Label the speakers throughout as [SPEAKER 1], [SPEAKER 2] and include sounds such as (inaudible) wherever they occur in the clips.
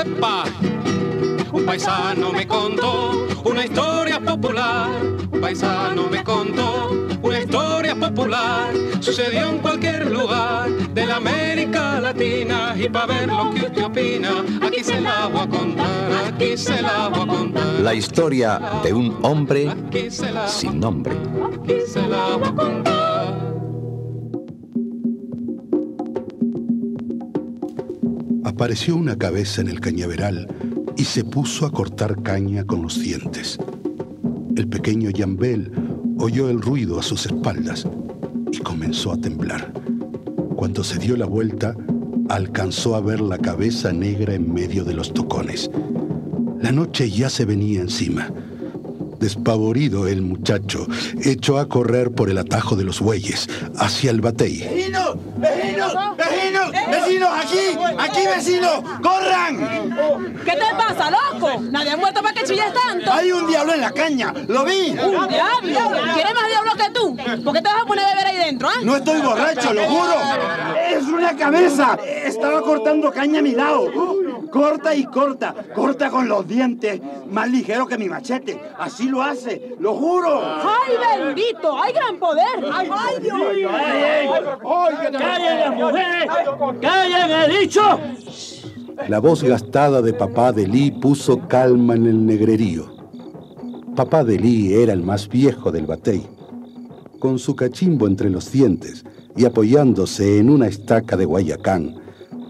[SPEAKER 1] ¡Epa! Un paisano me contó una historia popular. Un paisano me contó una historia popular. Sucedió en cualquier lugar de la América Latina. Y para ver lo que usted opina, aquí se la voy a contar. Aquí se la voy a contar.
[SPEAKER 2] La historia de un hombre sin nombre.
[SPEAKER 1] aquí se la voy a contar.
[SPEAKER 3] Apareció una cabeza en el cañaveral y se puso a cortar caña con los dientes. El pequeño Yambel oyó el ruido a sus espaldas y comenzó a temblar. Cuando se dio la vuelta, alcanzó a ver la cabeza negra en medio de los tocones. La noche ya se venía encima. Despavorido el muchacho echó a correr por el atajo de los bueyes hacia el batey.
[SPEAKER 4] ¡Vecinos! ¡Vecinos! ¡Vecinos! ¡Vecinos! ¡Aquí! ¡Aquí, vecinos! ¡Corran!
[SPEAKER 5] ¿Qué te pasa, loco? Nadie ha muerto para que chilles tanto.
[SPEAKER 4] Hay un diablo en la caña. ¿Lo vi?
[SPEAKER 5] ¡Un diablo! ¿Quieres más diablo que tú? ¿Por qué te vas a poner a beber ahí dentro, ah?
[SPEAKER 4] No estoy borracho, lo juro. Es una cabeza. Estaba cortando caña a mi lado. Corta y corta. Corta con los dientes. Más ligero que mi machete. Así lo hace. Lo juro.
[SPEAKER 5] ¡Ay, bendito! ¡Hay gran poder! ¡Ay, Dios!
[SPEAKER 6] ¡Callen las mujeres! ¡Callen, he dicho!
[SPEAKER 3] La voz gastada de papá de Lee puso calma en el negrerío. Papá de Lee era el más viejo del batey. Con su cachimbo entre los dientes y apoyándose en una estaca de Guayacán,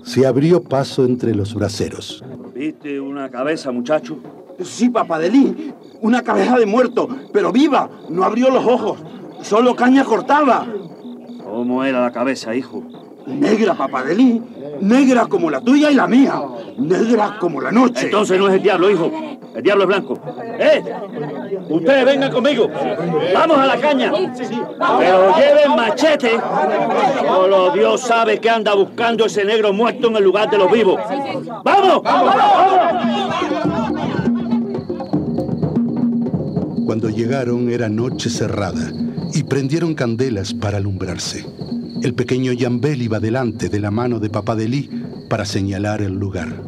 [SPEAKER 3] se abrió paso entre los braceros.
[SPEAKER 6] ¿Viste una cabeza, muchacho?
[SPEAKER 4] Sí, papá de Lee. Una cabeza de muerto, pero viva. No abrió los ojos. Solo caña cortaba.
[SPEAKER 6] ¿Cómo era la cabeza, hijo?
[SPEAKER 4] Negra, papá de Lee. Negra como la tuya y la mía. Negra como la noche.
[SPEAKER 6] Entonces no es el diablo, hijo. El diablo es blanco. ¡Eh! Ustedes vengan conmigo. Vamos a la caña. Pero lleven machete. Solo Dios sabe que anda buscando ese negro muerto en el lugar de los vivos. ¡Vamos!
[SPEAKER 3] Cuando llegaron era noche cerrada y prendieron candelas para alumbrarse. El pequeño Yambel iba delante de la mano de papá de Lee para señalar el lugar.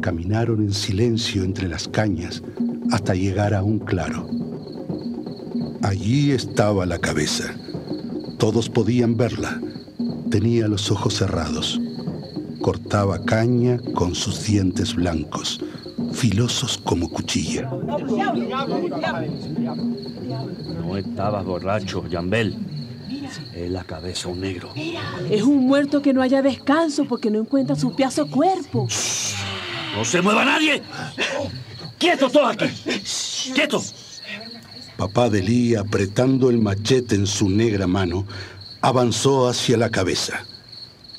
[SPEAKER 3] Caminaron en silencio entre las cañas hasta llegar a un claro. Allí estaba la cabeza. Todos podían verla. Tenía los ojos cerrados. Cortaba caña con sus dientes blancos, filosos como cuchilla.
[SPEAKER 6] No estabas borracho, Yambel. Es la cabeza un negro.
[SPEAKER 5] Es un muerto que no haya descanso porque no encuentra su piazo cuerpo.
[SPEAKER 6] ¡No se mueva nadie! ¡Quietos todos aquí! ¡Quietos!
[SPEAKER 3] Papá de Lee, apretando el machete en su negra mano, avanzó hacia la cabeza.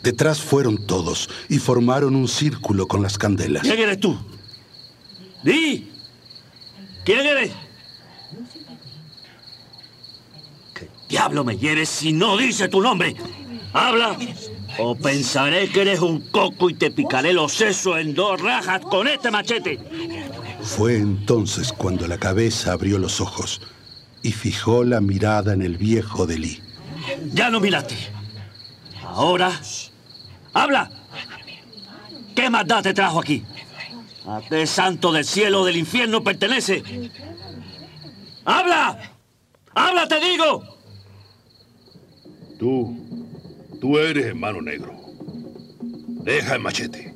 [SPEAKER 3] Detrás fueron todos y formaron un círculo con las candelas.
[SPEAKER 6] ¿Quién eres tú? ¡Di! ¿Quién eres? ¿Qué diablo me hieres si no dice tu nombre? ¡Habla! O pensaré que eres un coco y te picaré los sesos en dos rajas con este machete.
[SPEAKER 3] Fue entonces cuando la cabeza abrió los ojos y fijó la mirada en el viejo de Lee.
[SPEAKER 6] Ya no miraste. Ahora, habla. ¿Qué maldad te trajo aquí? ¿A qué santo del cielo o del infierno pertenece? ¡Habla! ¡Habla, te digo!
[SPEAKER 7] Tú, tú eres hermano negro. Deja el machete.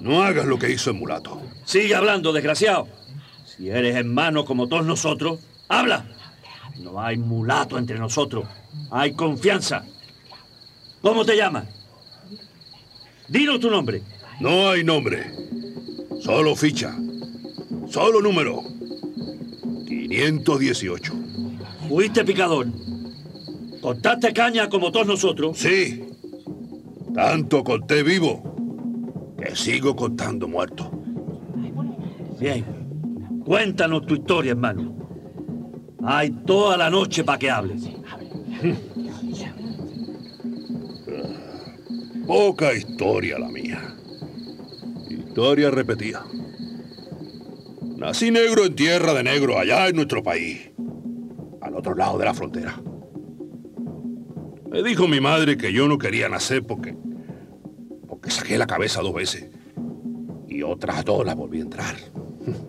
[SPEAKER 7] No hagas lo que hizo el mulato.
[SPEAKER 6] Sigue hablando, desgraciado. Si eres hermano como todos nosotros, habla. No hay mulato entre nosotros. Hay confianza. ¿Cómo te llamas? Dinos tu nombre.
[SPEAKER 7] No hay nombre. Solo ficha. Solo número. 518.
[SPEAKER 6] Fuiste picador. Contaste caña como todos nosotros.
[SPEAKER 7] Sí. Tanto conté vivo que sigo contando muerto.
[SPEAKER 6] Bien. Cuéntanos tu historia, hermano. Hay toda la noche para que hables.
[SPEAKER 7] Poca historia la mía. Historia repetida. Nací negro en tierra de negro, allá en nuestro país, al otro lado de la frontera. Me dijo mi madre que yo no quería nacer porque, porque saqué la cabeza dos veces y otras dos las volví a entrar.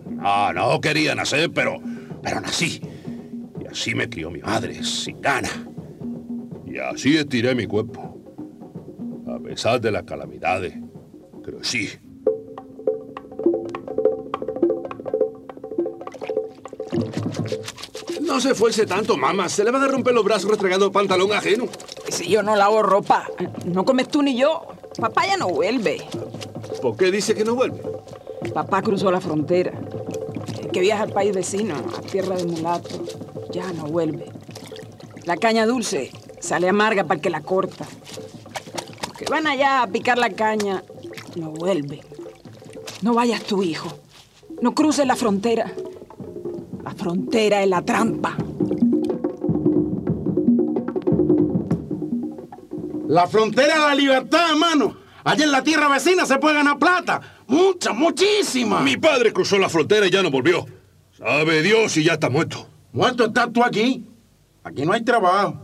[SPEAKER 7] No, (laughs) no quería nacer, pero, pero nací. Y así me crió mi madre, sin gana. Y así estiré mi cuerpo. A pesar de las calamidades, crecí. No se esfuerce tanto, mamá. Se le van a romper los brazos restregando pantalón ajeno.
[SPEAKER 8] Si yo no lavo ropa, no comes tú ni yo. Papá ya no vuelve.
[SPEAKER 7] ¿Por qué dice que no vuelve?
[SPEAKER 8] Papá cruzó la frontera. El que viaja al país vecino, a tierra de mulato, ya no vuelve. La caña dulce sale amarga para el que la corta. Los que van allá a picar la caña, no vuelven. No vayas tu hijo. No cruces la frontera. La frontera es la trampa.
[SPEAKER 4] La frontera de la libertad, hermano. Allá en la tierra vecina se puede ganar plata. Mucha, muchísima.
[SPEAKER 7] Mi padre cruzó la frontera y ya no volvió. Sabe Dios si ya está muerto.
[SPEAKER 4] Muerto estás tú aquí. Aquí no hay trabajo.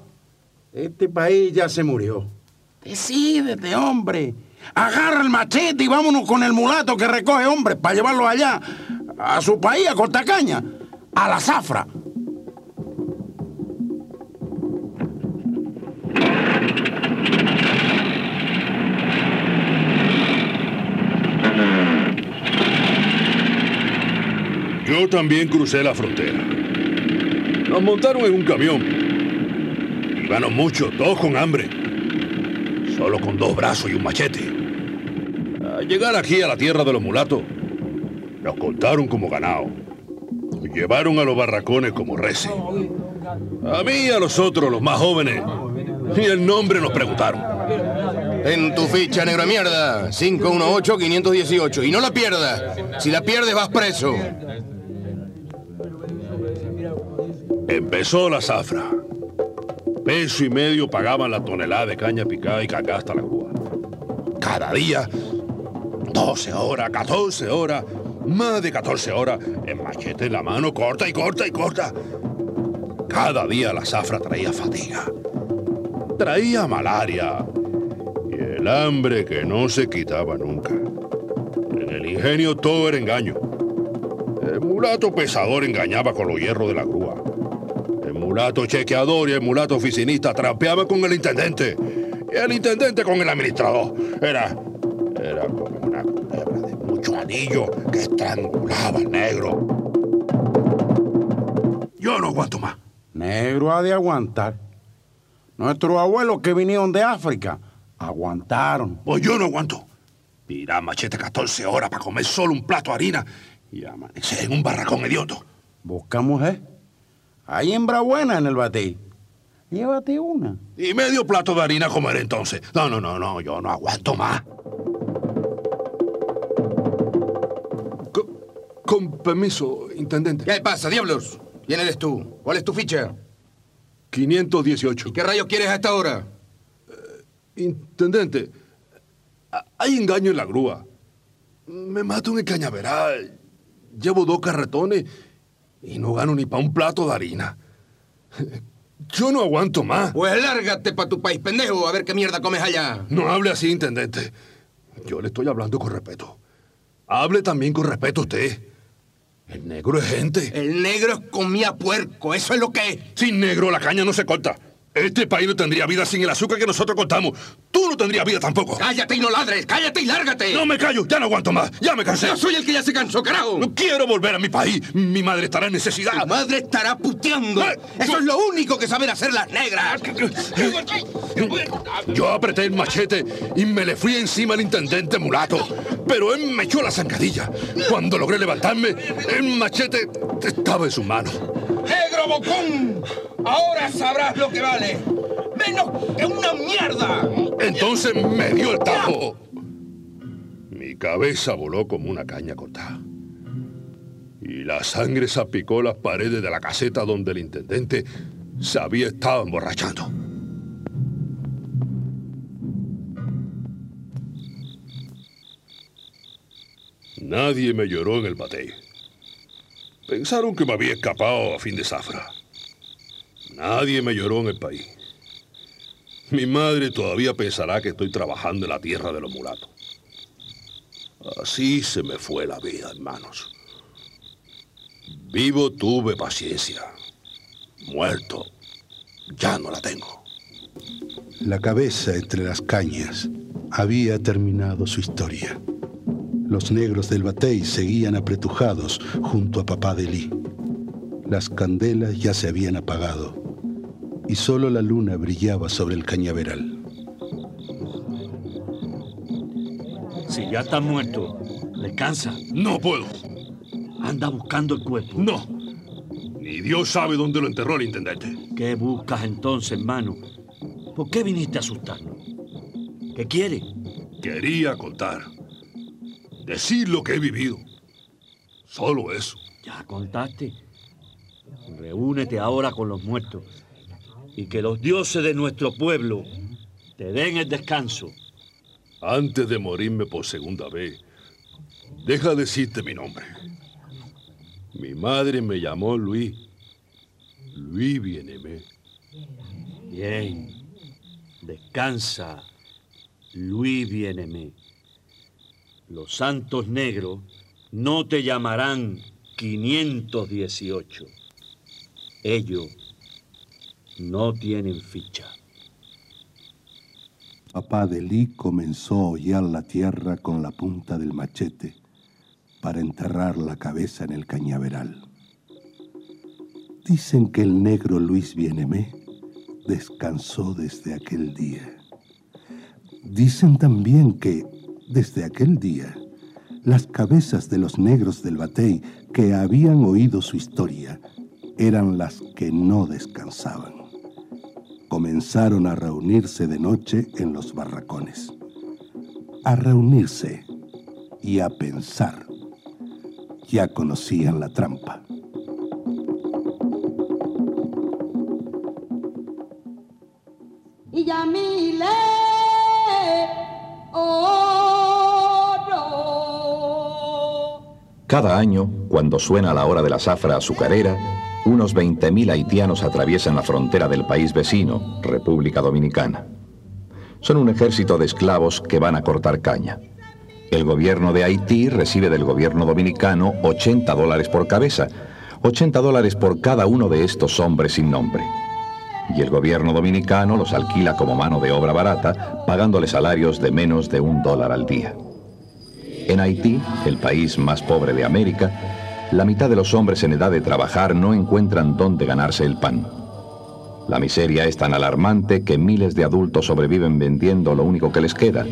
[SPEAKER 4] Este país ya se murió. Decídete, hombre. Agarra el machete y vámonos con el mulato que recoge hombres para llevarlo allá, a su país, a Cortacaña, a la zafra.
[SPEAKER 7] Yo también crucé la frontera. Nos montaron en un camión. Iban muchos, todos con hambre. Solo con dos brazos y un machete. Al llegar aquí a la tierra de los mulatos, nos contaron como ganado. Llevaron a los barracones como reces. A mí y a los otros, los más jóvenes, ni el nombre nos preguntaron.
[SPEAKER 9] En tu ficha, negro mierda. 518-518. Y no la pierdas. Si la pierdes, vas preso.
[SPEAKER 7] Empezó la zafra. Peso y medio pagaban la tonelada de caña picada y cacá hasta la grúa. Cada día, 12 horas, 14 horas, más de 14 horas, en machete en la mano, corta y corta y corta. Cada día la zafra traía fatiga. Traía malaria. Y el hambre que no se quitaba nunca. En el ingenio todo era engaño. El mulato pesador engañaba con los hierros de la grúa. El mulato chequeador y el mulato oficinista trampeaban con el intendente. Y el intendente con el administrador. Era. Era como anillo que estrangulaba al negro. Yo no aguanto más.
[SPEAKER 4] Negro ha de aguantar. Nuestros abuelos que vinieron de África aguantaron.
[SPEAKER 7] Pues yo no aguanto. Tirar machete 14 horas para comer solo un plato de harina y amanecer en un barracón hediondo.
[SPEAKER 4] Buscamos, ¿eh? Hay hembra buena en el batey. Llévate una.
[SPEAKER 7] Y medio plato de harina comer entonces. No, no, no, no, yo no aguanto más. Con permiso, intendente.
[SPEAKER 9] ¿Qué pasa, diablos? ¿Quién eres tú? ¿Cuál es tu ficha?
[SPEAKER 7] 518.
[SPEAKER 9] ¿Y qué rayos quieres a esta hora?
[SPEAKER 7] Intendente, a- hay engaño en la grúa. Me mato en el cañaveral. Llevo dos carretones y no gano ni para un plato de harina. (laughs) Yo no aguanto más.
[SPEAKER 9] Pues lárgate para tu país, pendejo, a ver qué mierda comes allá.
[SPEAKER 7] No hable así, intendente. Yo le estoy hablando con respeto. Hable también con respeto usted. El negro es gente.
[SPEAKER 9] El negro es comía puerco, eso es lo que es.
[SPEAKER 7] Sin negro la caña no se corta. Este país no tendría vida sin el azúcar que nosotros cortamos. Tú no tendrías vida tampoco.
[SPEAKER 9] Cállate y no ladres, cállate y lárgate.
[SPEAKER 7] No me callo, ya no aguanto más. Ya me cansé.
[SPEAKER 9] Yo soy el que ya se cansó, carajo.
[SPEAKER 7] No quiero volver a mi país. Mi madre estará en necesidad.
[SPEAKER 9] Tu madre estará puteando.
[SPEAKER 7] Eh,
[SPEAKER 9] Eso
[SPEAKER 7] yo-
[SPEAKER 9] es lo único que saben hacer las negras.
[SPEAKER 7] Yo apreté el machete y me le fui encima al intendente mulato. Pero él me echó la zancadilla. Cuando logré levantarme, el machete estaba en su mano.
[SPEAKER 9] Ahora sabrás lo que vale. Menos que una mierda.
[SPEAKER 7] Entonces me dio el tapo. Mi cabeza voló como una caña cortada. Y la sangre salpicó las paredes de la caseta donde el intendente se había estado emborrachando. Nadie me lloró en el batey. Pensaron que me había escapado a fin de zafra. Nadie me lloró en el país. Mi madre todavía pensará que estoy trabajando en la tierra de los mulatos. Así se me fue la vida, hermanos. Vivo tuve paciencia. Muerto, ya no la tengo.
[SPEAKER 3] La cabeza entre las cañas había terminado su historia. Los negros del batey seguían apretujados junto a papá de Lee. Las candelas ya se habían apagado y solo la luna brillaba sobre el cañaveral.
[SPEAKER 6] Si ya está muerto, descansa.
[SPEAKER 7] No puedo.
[SPEAKER 6] Anda buscando el cuerpo.
[SPEAKER 7] No. Ni Dios sabe dónde lo enterró el intendente.
[SPEAKER 6] ¿Qué buscas entonces, hermano? ¿Por qué viniste a asustarnos? ¿Qué quiere?
[SPEAKER 7] Quería contar. Decir lo que he vivido. Solo eso.
[SPEAKER 6] Ya contaste. Reúnete ahora con los muertos y que los dioses de nuestro pueblo te den el descanso.
[SPEAKER 7] Antes de morirme por segunda vez, deja decirte mi nombre. Mi madre me llamó Luis. Luis Bienemé.
[SPEAKER 6] Bien. Descansa, Luis Bienemé. Los santos negros no te llamarán 518. Ellos no tienen ficha.
[SPEAKER 3] Papá de Lee comenzó a hollar la tierra con la punta del machete para enterrar la cabeza en el cañaveral. Dicen que el negro Luis Bienemé descansó desde aquel día. Dicen también que, desde aquel día, las cabezas de los negros del batey que habían oído su historia eran las que no descansaban. Comenzaron a reunirse de noche en los barracones. A reunirse y a pensar. Ya conocían la trampa.
[SPEAKER 10] y Yamile oro.
[SPEAKER 2] Cada año, cuando suena la hora de la zafra azucarera, unos 20.000 haitianos atraviesan la frontera del país vecino, República Dominicana. Son un ejército de esclavos que van a cortar caña. El gobierno de Haití recibe del gobierno dominicano 80 dólares por cabeza, 80 dólares por cada uno de estos hombres sin nombre. Y el gobierno dominicano los alquila como mano de obra barata, pagándoles salarios de menos de un dólar al día. En Haití, el país más pobre de América, la mitad de los hombres en edad de trabajar no encuentran dónde ganarse el pan. La miseria es tan alarmante que miles de adultos sobreviven vendiendo lo único que les queda,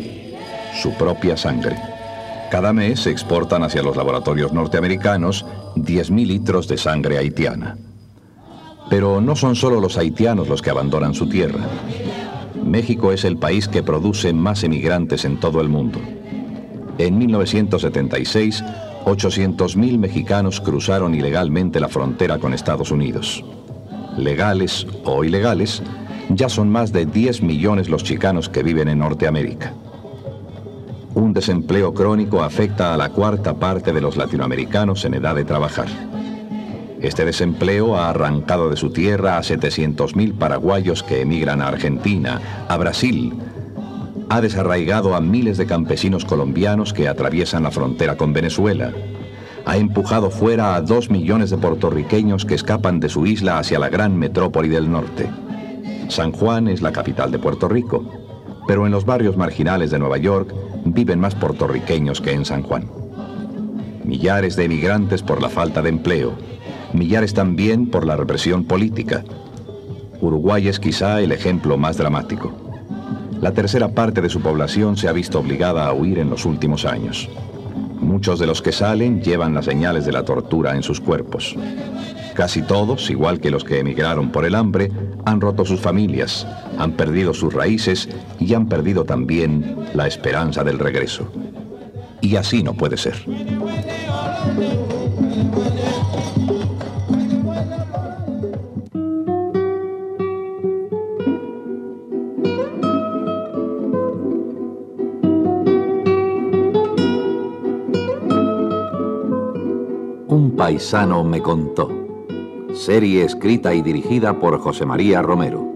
[SPEAKER 2] su propia sangre. Cada mes se exportan hacia los laboratorios norteamericanos 10.000 litros de sangre haitiana. Pero no son solo los haitianos los que abandonan su tierra. México es el país que produce más emigrantes en todo el mundo. En 1976, 800.000 mexicanos cruzaron ilegalmente la frontera con Estados Unidos. Legales o ilegales, ya son más de 10 millones los chicanos que viven en Norteamérica. Un desempleo crónico afecta a la cuarta parte de los latinoamericanos en edad de trabajar. Este desempleo ha arrancado de su tierra a 700.000 paraguayos que emigran a Argentina, a Brasil. Ha desarraigado a miles de campesinos colombianos que atraviesan la frontera con Venezuela. Ha empujado fuera a dos millones de puertorriqueños que escapan de su isla hacia la gran metrópoli del norte. San Juan es la capital de Puerto Rico, pero en los barrios marginales de Nueva York viven más puertorriqueños que en San Juan. Millares de emigrantes por la falta de empleo, millares también por la represión política. Uruguay es quizá el ejemplo más dramático. La tercera parte de su población se ha visto obligada a huir en los últimos años. Muchos de los que salen llevan las señales de la tortura en sus cuerpos. Casi todos, igual que los que emigraron por el hambre, han roto sus familias, han perdido sus raíces y han perdido también la esperanza del regreso. Y así no puede ser.
[SPEAKER 11] Paisano me contó. Serie escrita y dirigida por José María Romero.